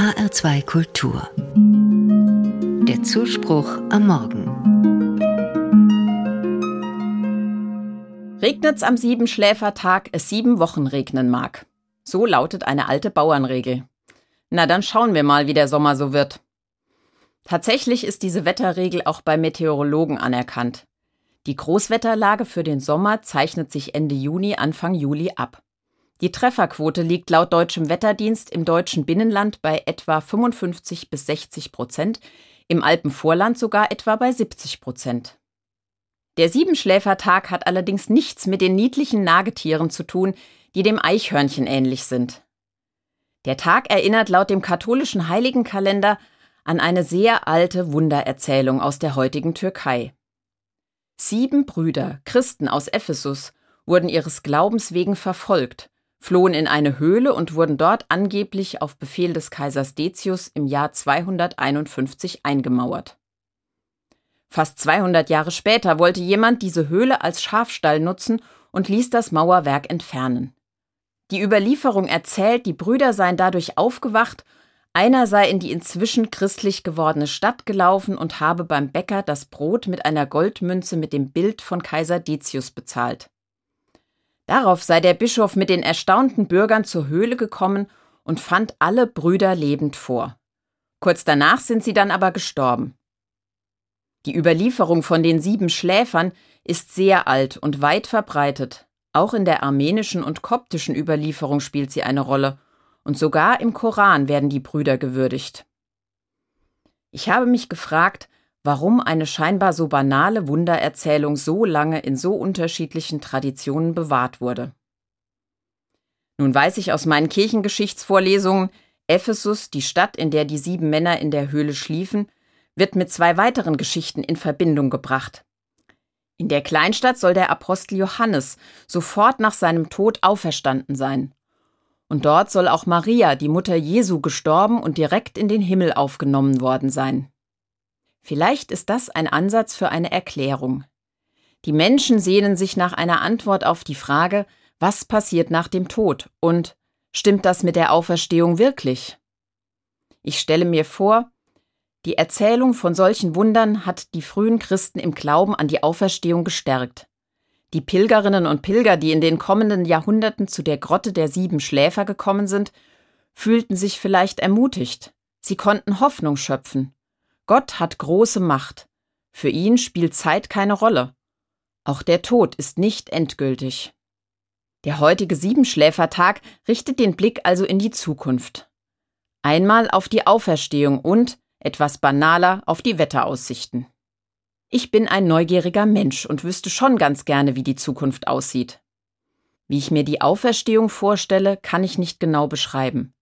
HR2 Kultur. Der Zuspruch am Morgen. Regnet's am Siebenschläfertag, es sieben Wochen regnen mag. So lautet eine alte Bauernregel. Na, dann schauen wir mal, wie der Sommer so wird. Tatsächlich ist diese Wetterregel auch bei Meteorologen anerkannt. Die Großwetterlage für den Sommer zeichnet sich Ende Juni, Anfang Juli ab. Die Trefferquote liegt laut deutschem Wetterdienst im deutschen Binnenland bei etwa 55 bis 60 Prozent, im Alpenvorland sogar etwa bei 70 Prozent. Der Siebenschläfertag hat allerdings nichts mit den niedlichen Nagetieren zu tun, die dem Eichhörnchen ähnlich sind. Der Tag erinnert laut dem katholischen Heiligenkalender an eine sehr alte Wundererzählung aus der heutigen Türkei. Sieben Brüder, Christen aus Ephesus, wurden ihres Glaubens wegen verfolgt flohen in eine Höhle und wurden dort angeblich auf Befehl des Kaisers Decius im Jahr 251 eingemauert. Fast 200 Jahre später wollte jemand diese Höhle als Schafstall nutzen und ließ das Mauerwerk entfernen. Die Überlieferung erzählt, die Brüder seien dadurch aufgewacht, einer sei in die inzwischen christlich gewordene Stadt gelaufen und habe beim Bäcker das Brot mit einer Goldmünze mit dem Bild von Kaiser Decius bezahlt. Darauf sei der Bischof mit den erstaunten Bürgern zur Höhle gekommen und fand alle Brüder lebend vor. Kurz danach sind sie dann aber gestorben. Die Überlieferung von den sieben Schläfern ist sehr alt und weit verbreitet. Auch in der armenischen und koptischen Überlieferung spielt sie eine Rolle, und sogar im Koran werden die Brüder gewürdigt. Ich habe mich gefragt, warum eine scheinbar so banale Wundererzählung so lange in so unterschiedlichen Traditionen bewahrt wurde. Nun weiß ich aus meinen Kirchengeschichtsvorlesungen, Ephesus, die Stadt, in der die sieben Männer in der Höhle schliefen, wird mit zwei weiteren Geschichten in Verbindung gebracht. In der Kleinstadt soll der Apostel Johannes sofort nach seinem Tod auferstanden sein. Und dort soll auch Maria, die Mutter Jesu, gestorben und direkt in den Himmel aufgenommen worden sein. Vielleicht ist das ein Ansatz für eine Erklärung. Die Menschen sehnen sich nach einer Antwort auf die Frage, was passiert nach dem Tod und stimmt das mit der Auferstehung wirklich? Ich stelle mir vor, die Erzählung von solchen Wundern hat die frühen Christen im Glauben an die Auferstehung gestärkt. Die Pilgerinnen und Pilger, die in den kommenden Jahrhunderten zu der Grotte der sieben Schläfer gekommen sind, fühlten sich vielleicht ermutigt. Sie konnten Hoffnung schöpfen. Gott hat große Macht. Für ihn spielt Zeit keine Rolle. Auch der Tod ist nicht endgültig. Der heutige Siebenschläfertag richtet den Blick also in die Zukunft. Einmal auf die Auferstehung und, etwas banaler, auf die Wetteraussichten. Ich bin ein neugieriger Mensch und wüsste schon ganz gerne, wie die Zukunft aussieht. Wie ich mir die Auferstehung vorstelle, kann ich nicht genau beschreiben.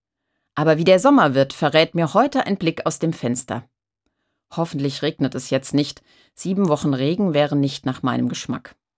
Aber wie der Sommer wird, verrät mir heute ein Blick aus dem Fenster. Hoffentlich regnet es jetzt nicht. Sieben Wochen Regen wären nicht nach meinem Geschmack.